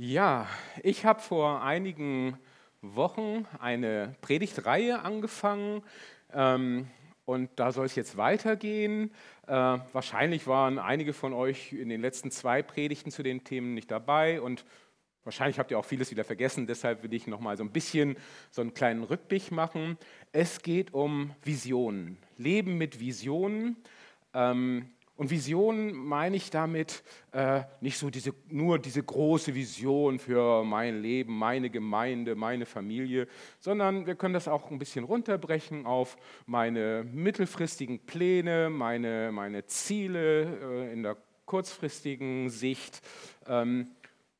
Ja, ich habe vor einigen Wochen eine Predigtreihe angefangen ähm, und da soll es jetzt weitergehen. Äh, wahrscheinlich waren einige von euch in den letzten zwei Predigten zu den Themen nicht dabei und wahrscheinlich habt ihr auch vieles wieder vergessen. Deshalb will ich noch mal so ein bisschen so einen kleinen Rückblick machen. Es geht um Visionen, Leben mit Visionen. Ähm, und Vision meine ich damit äh, nicht so diese, nur diese große Vision für mein Leben, meine Gemeinde, meine Familie, sondern wir können das auch ein bisschen runterbrechen auf meine mittelfristigen Pläne, meine, meine Ziele äh, in der kurzfristigen Sicht. Ähm,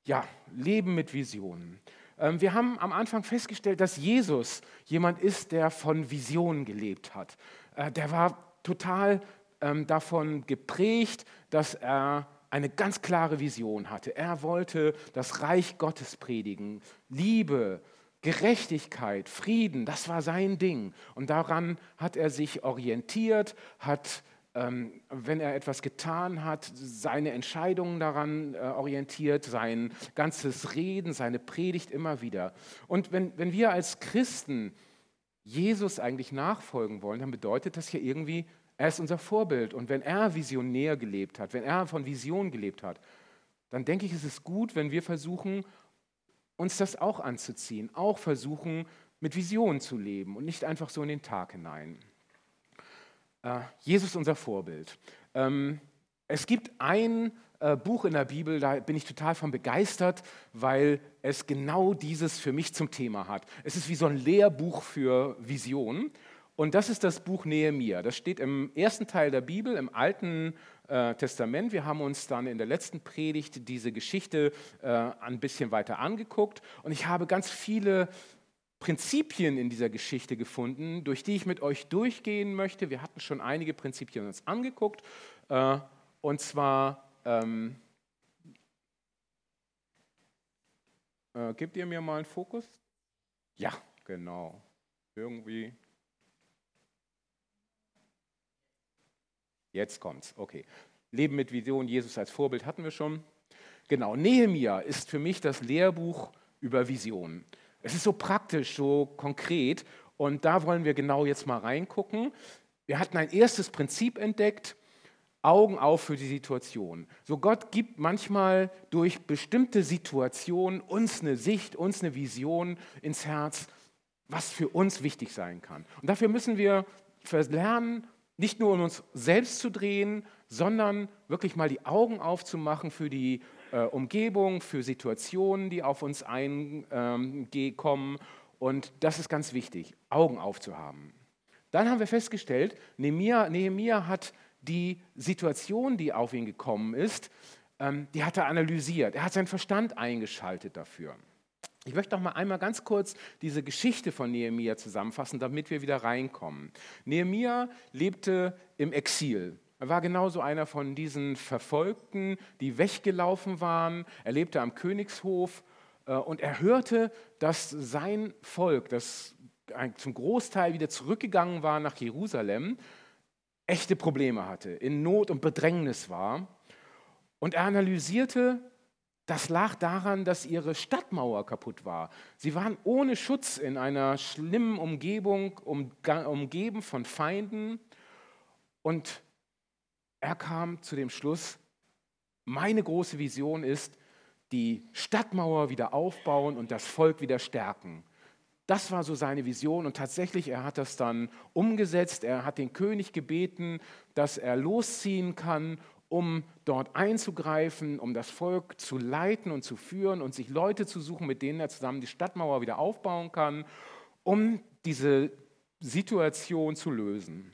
ja, Leben mit Visionen. Ähm, wir haben am Anfang festgestellt, dass Jesus jemand ist, der von Visionen gelebt hat. Äh, der war total ähm, davon geprägt, dass er eine ganz klare Vision hatte. Er wollte das Reich Gottes predigen, Liebe, Gerechtigkeit, Frieden, das war sein Ding. Und daran hat er sich orientiert, hat, ähm, wenn er etwas getan hat, seine Entscheidungen daran äh, orientiert, sein ganzes Reden, seine Predigt immer wieder. Und wenn, wenn wir als Christen Jesus eigentlich nachfolgen wollen, dann bedeutet das hier irgendwie er ist unser Vorbild. Und wenn er visionär gelebt hat, wenn er von Vision gelebt hat, dann denke ich, ist es gut, wenn wir versuchen, uns das auch anzuziehen, auch versuchen, mit Vision zu leben und nicht einfach so in den Tag hinein. Äh, Jesus unser Vorbild. Ähm, es gibt ein äh, Buch in der Bibel, da bin ich total von begeistert, weil es genau dieses für mich zum Thema hat. Es ist wie so ein Lehrbuch für Vision. Und das ist das Buch Nehemia. Das steht im ersten Teil der Bibel, im Alten äh, Testament. Wir haben uns dann in der letzten Predigt diese Geschichte äh, ein bisschen weiter angeguckt. Und ich habe ganz viele Prinzipien in dieser Geschichte gefunden, durch die ich mit euch durchgehen möchte. Wir hatten schon einige Prinzipien uns angeguckt. Äh, und zwar, ähm, äh, gebt ihr mir mal einen Fokus? Ja, genau. Irgendwie Jetzt kommt's. Okay. Leben mit Vision, Jesus als Vorbild hatten wir schon. Genau, Nehemia ist für mich das Lehrbuch über Visionen. Es ist so praktisch, so konkret und da wollen wir genau jetzt mal reingucken. Wir hatten ein erstes Prinzip entdeckt, Augen auf für die Situation. So Gott gibt manchmal durch bestimmte Situationen uns eine Sicht, uns eine Vision ins Herz, was für uns wichtig sein kann. Und dafür müssen wir lernen, nicht nur um uns selbst zu drehen, sondern wirklich mal die Augen aufzumachen für die äh, Umgebung, für Situationen, die auf uns einkommen. Ähm, und das ist ganz wichtig, Augen aufzuhaben. Dann haben wir festgestellt, Nehemiah, Nehemiah hat die Situation, die auf ihn gekommen ist, ähm, die hat er analysiert. Er hat seinen Verstand eingeschaltet dafür. Ich möchte noch mal einmal ganz kurz diese Geschichte von Nehemia zusammenfassen, damit wir wieder reinkommen. Nehemia lebte im Exil. Er war genauso einer von diesen Verfolgten, die weggelaufen waren. Er lebte am Königshof äh, und er hörte, dass sein Volk, das zum Großteil wieder zurückgegangen war nach Jerusalem, echte Probleme hatte, in Not und Bedrängnis war. Und er analysierte, das lag daran, dass ihre Stadtmauer kaputt war. Sie waren ohne Schutz in einer schlimmen Umgebung, umgeben von Feinden. Und er kam zu dem Schluss, meine große Vision ist, die Stadtmauer wieder aufbauen und das Volk wieder stärken. Das war so seine Vision und tatsächlich, er hat das dann umgesetzt. Er hat den König gebeten, dass er losziehen kann um dort einzugreifen, um das Volk zu leiten und zu führen und sich Leute zu suchen, mit denen er zusammen die Stadtmauer wieder aufbauen kann, um diese Situation zu lösen.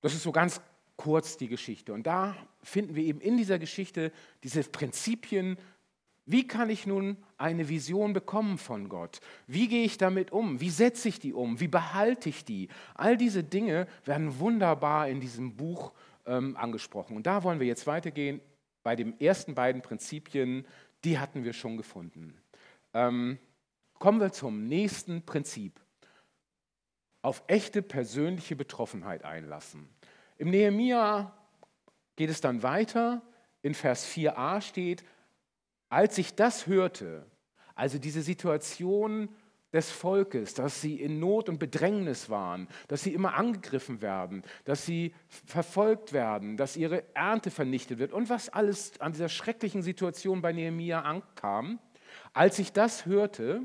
Das ist so ganz kurz die Geschichte. Und da finden wir eben in dieser Geschichte diese Prinzipien, wie kann ich nun eine Vision bekommen von Gott? Wie gehe ich damit um? Wie setze ich die um? Wie behalte ich die? All diese Dinge werden wunderbar in diesem Buch ähm, angesprochen. Und da wollen wir jetzt weitergehen bei den ersten beiden Prinzipien, die hatten wir schon gefunden. Ähm, kommen wir zum nächsten Prinzip. Auf echte persönliche Betroffenheit einlassen. Im Nehemia geht es dann weiter. In Vers 4a steht, als ich das hörte, also diese Situation des Volkes, dass sie in Not und Bedrängnis waren, dass sie immer angegriffen werden, dass sie verfolgt werden, dass ihre Ernte vernichtet wird und was alles an dieser schrecklichen Situation bei Nehemia ankam. Als ich das hörte,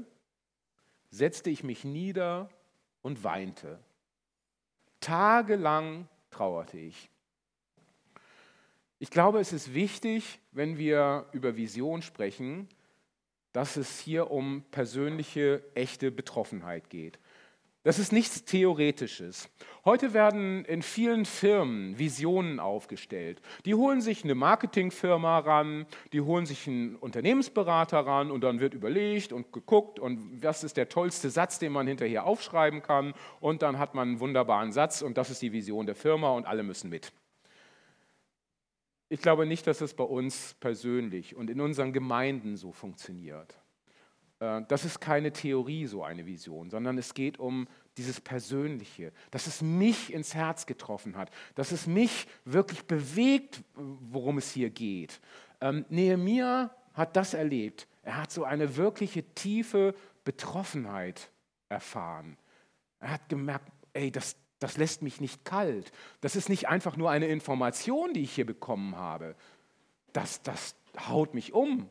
setzte ich mich nieder und weinte. Tagelang trauerte ich. Ich glaube, es ist wichtig, wenn wir über Vision sprechen, dass es hier um persönliche, echte Betroffenheit geht. Das ist nichts Theoretisches. Heute werden in vielen Firmen Visionen aufgestellt. Die holen sich eine Marketingfirma ran, die holen sich einen Unternehmensberater ran und dann wird überlegt und geguckt und was ist der tollste Satz, den man hinterher aufschreiben kann und dann hat man einen wunderbaren Satz und das ist die Vision der Firma und alle müssen mit. Ich glaube nicht, dass es bei uns persönlich und in unseren Gemeinden so funktioniert. Äh, das ist keine Theorie, so eine Vision, sondern es geht um dieses Persönliche, dass es mich ins Herz getroffen hat, dass es mich wirklich bewegt, worum es hier geht. Ähm, Nehemiah hat das erlebt. Er hat so eine wirkliche tiefe Betroffenheit erfahren. Er hat gemerkt, ey, das, das lässt mich nicht kalt. Das ist nicht einfach nur eine Information, die ich hier bekommen habe. Das, das haut mich um.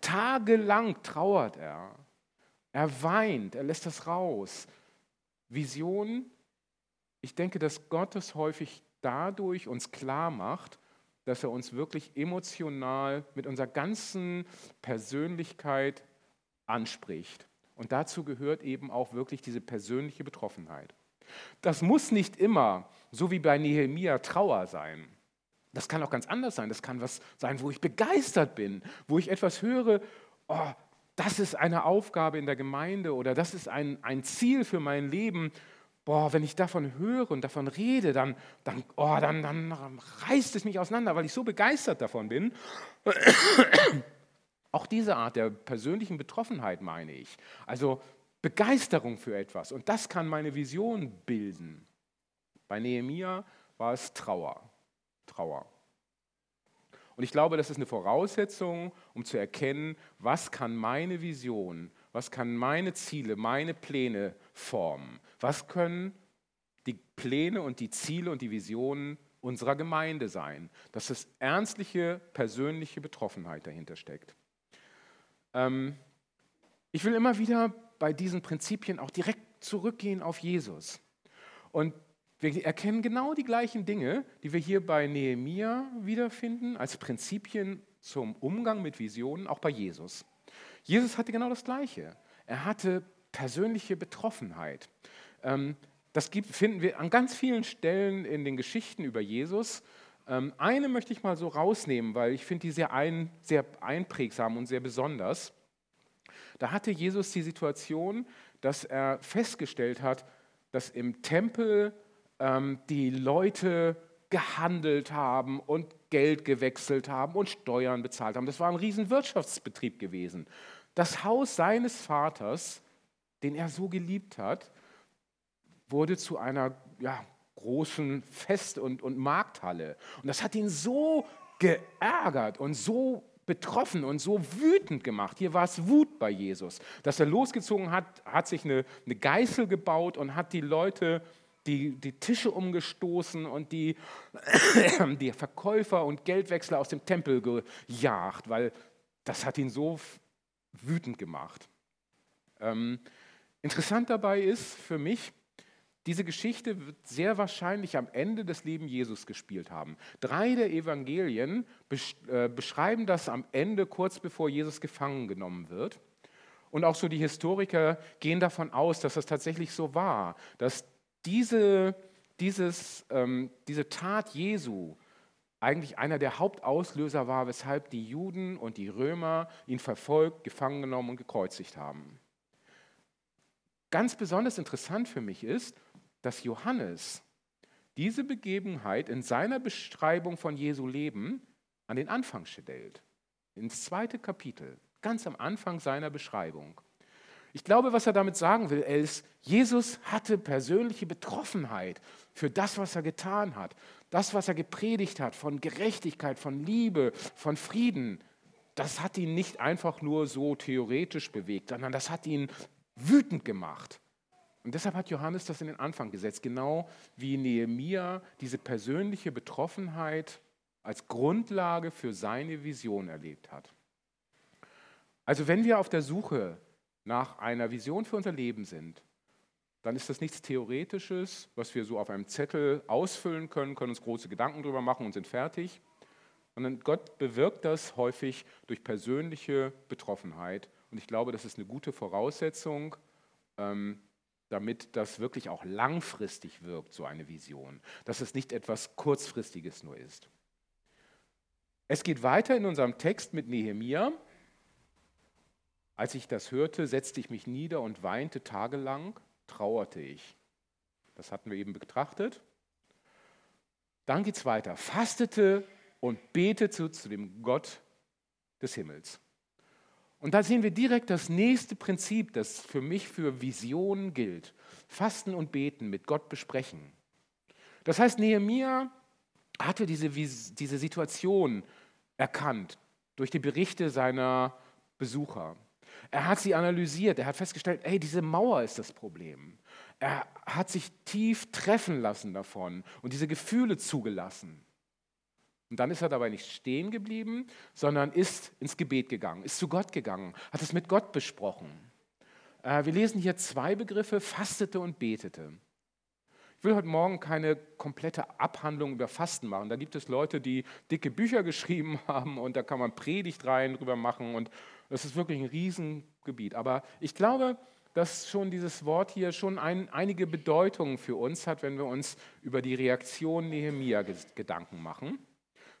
Tagelang trauert er. Er weint, er lässt das raus. Vision, ich denke, dass Gott es häufig dadurch uns klar macht, dass er uns wirklich emotional mit unserer ganzen Persönlichkeit anspricht. Und dazu gehört eben auch wirklich diese persönliche Betroffenheit. Das muss nicht immer, so wie bei Nehemia, Trauer sein. Das kann auch ganz anders sein. Das kann was sein, wo ich begeistert bin, wo ich etwas höre, oh, das ist eine Aufgabe in der Gemeinde oder das ist ein, ein Ziel für mein Leben. Boah, wenn ich davon höre und davon rede, dann, dann, oh, dann, dann reißt es mich auseinander, weil ich so begeistert davon bin. Auch diese Art der persönlichen Betroffenheit meine ich. Also Begeisterung für etwas. Und das kann meine Vision bilden. Bei Nehemia war es Trauer. Trauer. Und ich glaube, das ist eine Voraussetzung, um zu erkennen, was kann meine Vision, was kann meine Ziele, meine Pläne formen. Was können die Pläne und die Ziele und die Visionen unserer Gemeinde sein. Dass es ernstliche, persönliche Betroffenheit dahinter steckt. Ähm, ich will immer wieder bei diesen Prinzipien auch direkt zurückgehen auf Jesus. Und wir erkennen genau die gleichen Dinge, die wir hier bei Nehemia wiederfinden, als Prinzipien zum Umgang mit Visionen, auch bei Jesus. Jesus hatte genau das Gleiche. Er hatte persönliche Betroffenheit. Ähm, das finden wir an ganz vielen Stellen in den Geschichten über Jesus. Ähm, eine möchte ich mal so rausnehmen, weil ich finde die sehr, ein, sehr einprägsam und sehr besonders. Da hatte Jesus die Situation, dass er festgestellt hat, dass im Tempel ähm, die Leute gehandelt haben und Geld gewechselt haben und Steuern bezahlt haben. Das war ein riesen Wirtschaftsbetrieb gewesen. Das Haus seines Vaters, den er so geliebt hat, wurde zu einer ja, großen Fest- und, und Markthalle. Und das hat ihn so geärgert und so betroffen und so wütend gemacht. Hier war es Wut bei Jesus, dass er losgezogen hat, hat sich eine, eine Geißel gebaut und hat die Leute, die, die Tische umgestoßen und die, die Verkäufer und Geldwechsler aus dem Tempel gejagt, weil das hat ihn so wütend gemacht. Ähm, interessant dabei ist für mich, diese Geschichte wird sehr wahrscheinlich am Ende des Lebens Jesus gespielt haben. Drei der Evangelien äh, beschreiben das am Ende, kurz bevor Jesus gefangen genommen wird. Und auch so die Historiker gehen davon aus, dass das tatsächlich so war, dass diese, dieses, ähm, diese Tat Jesu eigentlich einer der Hauptauslöser war, weshalb die Juden und die Römer ihn verfolgt, gefangen genommen und gekreuzigt haben. Ganz besonders interessant für mich ist, dass Johannes diese Begebenheit in seiner Beschreibung von Jesu Leben an den Anfang stellt. Ins zweite Kapitel, ganz am Anfang seiner Beschreibung. Ich glaube, was er damit sagen will, ist, Jesus hatte persönliche Betroffenheit für das, was er getan hat. Das, was er gepredigt hat von Gerechtigkeit, von Liebe, von Frieden. das hat ihn nicht einfach nur so theoretisch bewegt, sondern das hat ihn wütend gemacht. Und deshalb hat Johannes das in den Anfang gesetzt, genau wie Nehemia diese persönliche Betroffenheit als Grundlage für seine Vision erlebt hat. Also wenn wir auf der Suche nach einer Vision für unser Leben sind, dann ist das nichts Theoretisches, was wir so auf einem Zettel ausfüllen können, können uns große Gedanken darüber machen und sind fertig, sondern Gott bewirkt das häufig durch persönliche Betroffenheit. Und ich glaube, das ist eine gute Voraussetzung, ähm, damit das wirklich auch langfristig wirkt, so eine Vision, dass es nicht etwas Kurzfristiges nur ist. Es geht weiter in unserem Text mit Nehemia. Als ich das hörte, setzte ich mich nieder und weinte tagelang, trauerte ich. Das hatten wir eben betrachtet. Dann geht es weiter. Fastete und betete zu dem Gott des Himmels. Und da sehen wir direkt das nächste Prinzip, das für mich für Visionen gilt. Fasten und beten, mit Gott besprechen. Das heißt, Nehemia hatte diese, diese Situation erkannt durch die Berichte seiner Besucher. Er hat sie analysiert, er hat festgestellt, hey, diese Mauer ist das Problem. Er hat sich tief treffen lassen davon und diese Gefühle zugelassen. Und dann ist er dabei nicht stehen geblieben, sondern ist ins Gebet gegangen, ist zu Gott gegangen, hat es mit Gott besprochen. Äh, wir lesen hier zwei Begriffe, fastete und betete. Ich will heute Morgen keine komplette Abhandlung über Fasten machen. Da gibt es Leute, die dicke Bücher geschrieben haben und da kann man Predigt rein drüber machen und das ist wirklich ein Riesengebiet. Aber ich glaube, dass schon dieses Wort hier schon ein, einige Bedeutungen für uns hat, wenn wir uns über die Reaktion Nehemia Gedanken machen.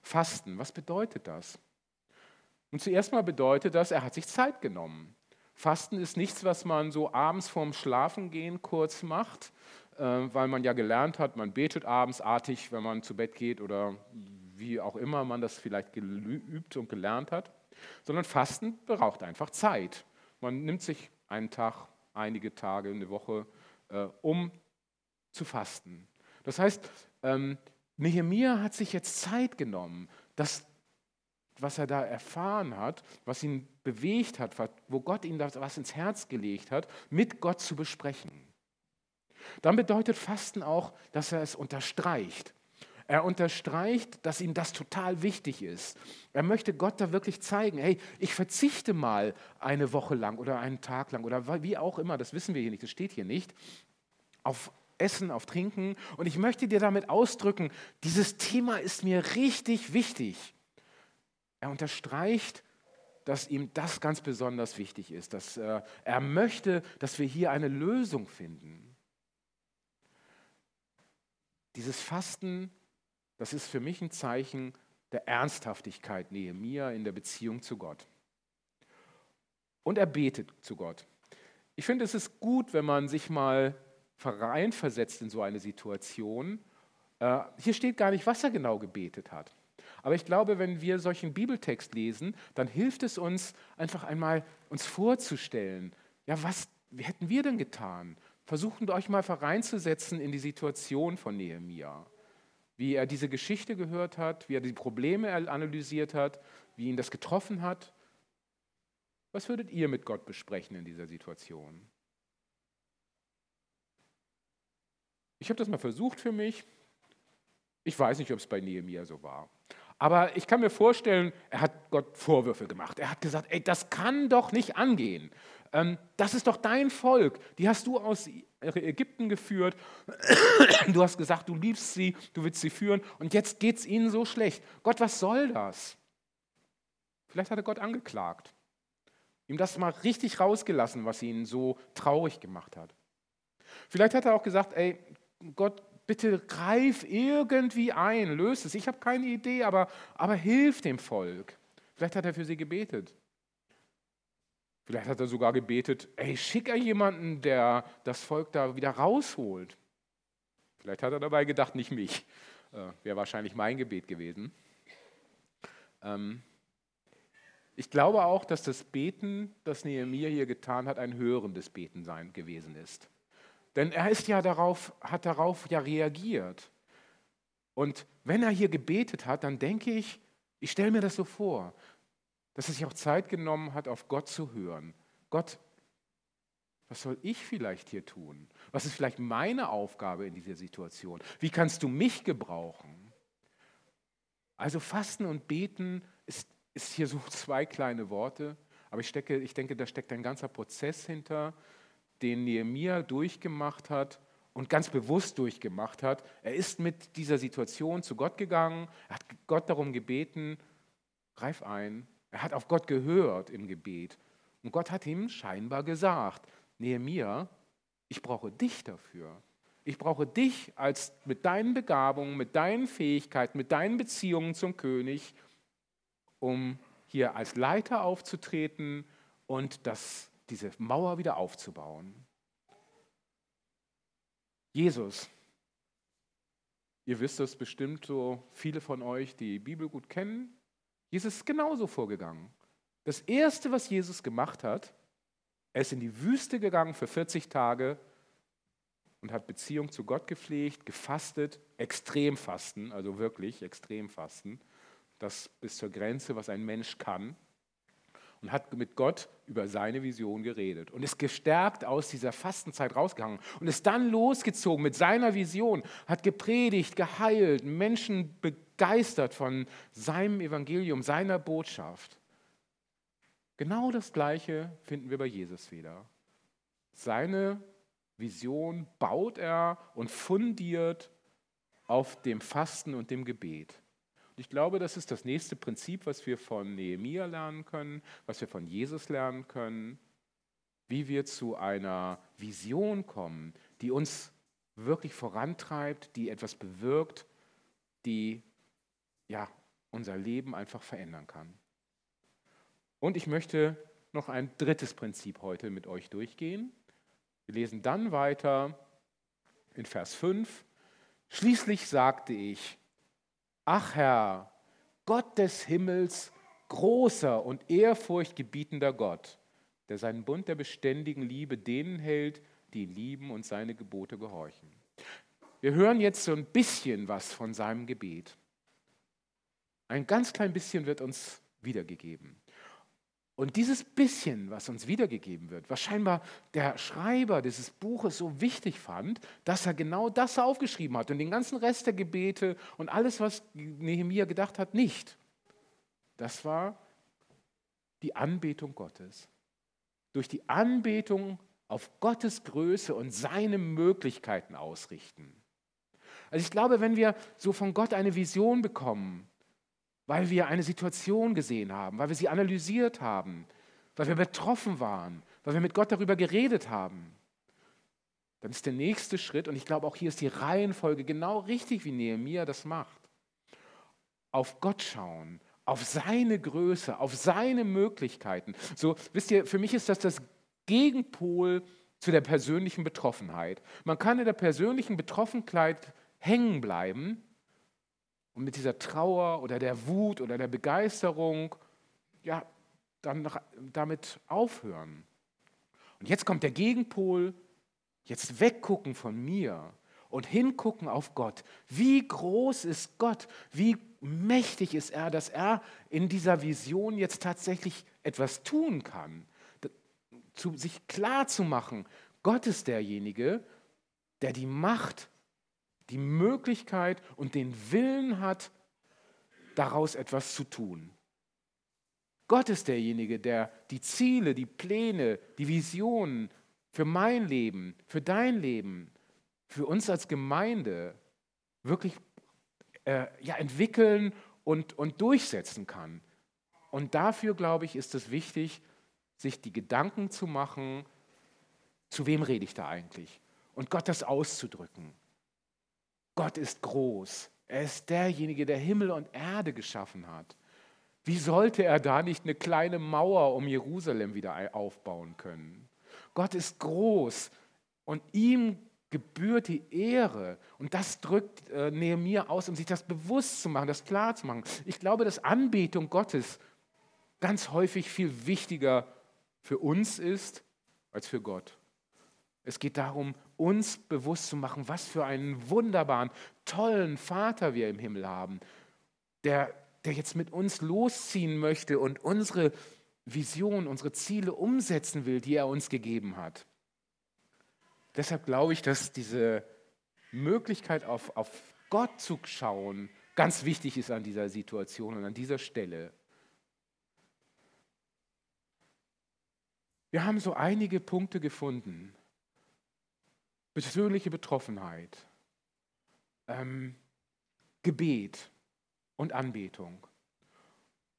Fasten, was bedeutet das? Und zuerst mal bedeutet das, er hat sich Zeit genommen. Fasten ist nichts, was man so abends vorm Schlafengehen kurz macht, äh, weil man ja gelernt hat, man betet abends artig, wenn man zu Bett geht oder wie auch immer man das vielleicht geübt und gelernt hat, sondern Fasten braucht einfach Zeit. Man nimmt sich einen Tag, einige Tage, eine Woche, äh, um zu fasten. Das heißt, ähm, Nehemia hat sich jetzt Zeit genommen, das, was er da erfahren hat, was ihn bewegt hat, wo Gott ihm das was ins Herz gelegt hat, mit Gott zu besprechen. Dann bedeutet Fasten auch, dass er es unterstreicht. Er unterstreicht, dass ihm das total wichtig ist. Er möchte Gott da wirklich zeigen, hey, ich verzichte mal eine Woche lang oder einen Tag lang oder wie auch immer, das wissen wir hier nicht, das steht hier nicht, auf Essen, auf Trinken. Und ich möchte dir damit ausdrücken, dieses Thema ist mir richtig wichtig. Er unterstreicht, dass ihm das ganz besonders wichtig ist, dass äh, er möchte, dass wir hier eine Lösung finden. Dieses Fasten, das ist für mich ein Zeichen der Ernsthaftigkeit Nehemia in der Beziehung zu Gott. Und er betet zu Gott. Ich finde, es ist gut, wenn man sich mal versetzt in so eine Situation. Äh, hier steht gar nicht, was er genau gebetet hat. Aber ich glaube, wenn wir solchen Bibeltext lesen, dann hilft es uns einfach einmal uns vorzustellen, ja, was hätten wir denn getan? Versuchen euch mal reinzusetzen in die Situation von Nehemia. Wie er diese Geschichte gehört hat, wie er die Probleme analysiert hat, wie ihn das getroffen hat. Was würdet ihr mit Gott besprechen in dieser Situation? Ich habe das mal versucht für mich. Ich weiß nicht, ob es bei Nehemiah so war. Aber ich kann mir vorstellen, er hat Gott Vorwürfe gemacht. Er hat gesagt, ey, das kann doch nicht angehen. Ähm, das ist doch dein Volk. Die hast du aus Ägypten geführt. Du hast gesagt, du liebst sie, du willst sie führen. Und jetzt geht es ihnen so schlecht. Gott, was soll das? Vielleicht hat er Gott angeklagt. Ihm das mal richtig rausgelassen, was ihn so traurig gemacht hat. Vielleicht hat er auch gesagt, ey, Gott, bitte greif irgendwie ein, löse es. Ich habe keine Idee, aber, aber hilf dem Volk. Vielleicht hat er für sie gebetet. Vielleicht hat er sogar gebetet, ey, schick er jemanden, der das Volk da wieder rausholt. Vielleicht hat er dabei gedacht, nicht mich. Äh, Wäre wahrscheinlich mein Gebet gewesen. Ähm, ich glaube auch, dass das Beten, das Nehemiah hier getan hat, ein hörendes Beten sein gewesen ist. Denn er ist ja darauf, hat darauf ja reagiert. Und wenn er hier gebetet hat, dann denke ich, ich stelle mir das so vor, dass er sich auch Zeit genommen hat, auf Gott zu hören. Gott, was soll ich vielleicht hier tun? Was ist vielleicht meine Aufgabe in dieser Situation? Wie kannst du mich gebrauchen? Also Fasten und Beten ist, ist hier so zwei kleine Worte, aber ich, stecke, ich denke, da steckt ein ganzer Prozess hinter, den Nehemiah durchgemacht hat und ganz bewusst durchgemacht hat. Er ist mit dieser Situation zu Gott gegangen, er hat Gott darum gebeten, greif ein. Er hat auf Gott gehört im Gebet. Und Gott hat ihm scheinbar gesagt, Nehemiah, ich brauche dich dafür. Ich brauche dich als mit deinen Begabungen, mit deinen Fähigkeiten, mit deinen Beziehungen zum König, um hier als Leiter aufzutreten und das, diese Mauer wieder aufzubauen. Jesus, ihr wisst das bestimmt so, viele von euch, die, die Bibel gut kennen, Jesus ist genauso vorgegangen. Das Erste, was Jesus gemacht hat, er ist in die Wüste gegangen für 40 Tage und hat Beziehung zu Gott gepflegt, gefastet, extrem fasten, also wirklich extrem fasten, das bis zur Grenze, was ein Mensch kann und hat mit Gott über seine Vision geredet und ist gestärkt aus dieser Fastenzeit rausgegangen und ist dann losgezogen mit seiner Vision, hat gepredigt, geheilt, Menschen begeistert von seinem Evangelium, seiner Botschaft. Genau das Gleiche finden wir bei Jesus wieder. Seine Vision baut er und fundiert auf dem Fasten und dem Gebet. Und ich glaube, das ist das nächste Prinzip, was wir von Nehemia lernen können, was wir von Jesus lernen können, wie wir zu einer Vision kommen, die uns wirklich vorantreibt, die etwas bewirkt, die ja, unser Leben einfach verändern kann. Und ich möchte noch ein drittes Prinzip heute mit euch durchgehen. Wir lesen dann weiter in Vers 5. Schließlich sagte ich, Ach Herr, Gott des Himmels, großer und ehrfurchtgebietender Gott, der seinen Bund der beständigen Liebe denen hält, die ihn lieben und seine Gebote gehorchen. Wir hören jetzt so ein bisschen was von seinem Gebet. Ein ganz klein bisschen wird uns wiedergegeben. Und dieses bisschen, was uns wiedergegeben wird, was scheinbar der Schreiber dieses Buches so wichtig fand, dass er genau das aufgeschrieben hat und den ganzen Rest der Gebete und alles, was Nehemiah gedacht hat, nicht. Das war die Anbetung Gottes. Durch die Anbetung auf Gottes Größe und seine Möglichkeiten ausrichten. Also ich glaube, wenn wir so von Gott eine Vision bekommen, weil wir eine Situation gesehen haben, weil wir sie analysiert haben, weil wir betroffen waren, weil wir mit Gott darüber geredet haben. Dann ist der nächste Schritt, und ich glaube auch hier ist die Reihenfolge genau richtig, wie Nehemiah das macht. Auf Gott schauen, auf seine Größe, auf seine Möglichkeiten. So, wisst ihr, für mich ist das das Gegenpol zu der persönlichen Betroffenheit. Man kann in der persönlichen Betroffenheit hängen bleiben und mit dieser Trauer oder der Wut oder der Begeisterung, ja, dann damit aufhören. Und jetzt kommt der Gegenpol, jetzt weggucken von mir und hingucken auf Gott. Wie groß ist Gott? Wie mächtig ist er, dass er in dieser Vision jetzt tatsächlich etwas tun kann? Zu, sich klar zu machen, Gott ist derjenige, der die Macht die Möglichkeit und den Willen hat, daraus etwas zu tun. Gott ist derjenige, der die Ziele, die Pläne, die Visionen für mein Leben, für dein Leben, für uns als Gemeinde wirklich äh, ja, entwickeln und, und durchsetzen kann. Und dafür, glaube ich, ist es wichtig, sich die Gedanken zu machen, zu wem rede ich da eigentlich? Und Gott das auszudrücken. Gott ist groß. Er ist derjenige, der Himmel und Erde geschaffen hat. Wie sollte er da nicht eine kleine Mauer um Jerusalem wieder aufbauen können? Gott ist groß und ihm gebührt die Ehre. Und das drückt äh, Nehemiah aus, um sich das bewusst zu machen, das klar zu machen. Ich glaube, dass Anbetung Gottes ganz häufig viel wichtiger für uns ist als für Gott. Es geht darum, uns bewusst zu machen, was für einen wunderbaren, tollen Vater wir im Himmel haben, der der jetzt mit uns losziehen möchte und unsere Vision, unsere Ziele umsetzen will, die er uns gegeben hat. Deshalb glaube ich, dass diese Möglichkeit auf, auf Gott zu schauen ganz wichtig ist an dieser Situation und an dieser Stelle. Wir haben so einige Punkte gefunden. Persönliche Betroffenheit, ähm, Gebet und Anbetung.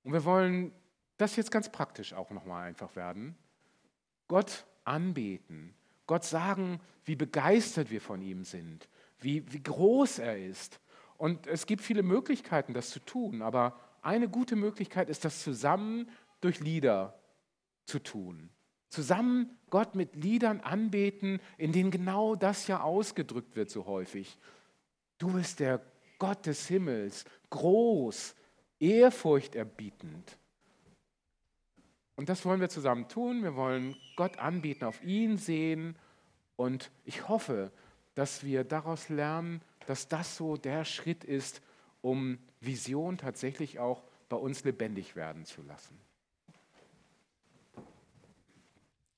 Und wir wollen das jetzt ganz praktisch auch nochmal einfach werden. Gott anbeten, Gott sagen, wie begeistert wir von ihm sind, wie, wie groß er ist. Und es gibt viele Möglichkeiten, das zu tun, aber eine gute Möglichkeit ist, das zusammen durch Lieder zu tun. Zusammen Gott mit Liedern anbeten, in denen genau das ja ausgedrückt wird so häufig. Du bist der Gott des Himmels, groß, ehrfurchterbietend. Und das wollen wir zusammen tun. Wir wollen Gott anbieten, auf ihn sehen. Und ich hoffe, dass wir daraus lernen, dass das so der Schritt ist, um Vision tatsächlich auch bei uns lebendig werden zu lassen.